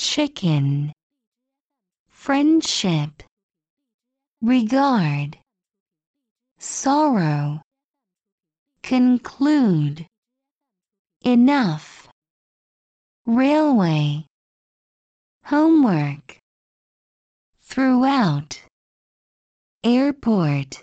chicken. Friendship. Regard. Sorrow. Conclude. Enough. Railway. Homework. Throughout. Airport.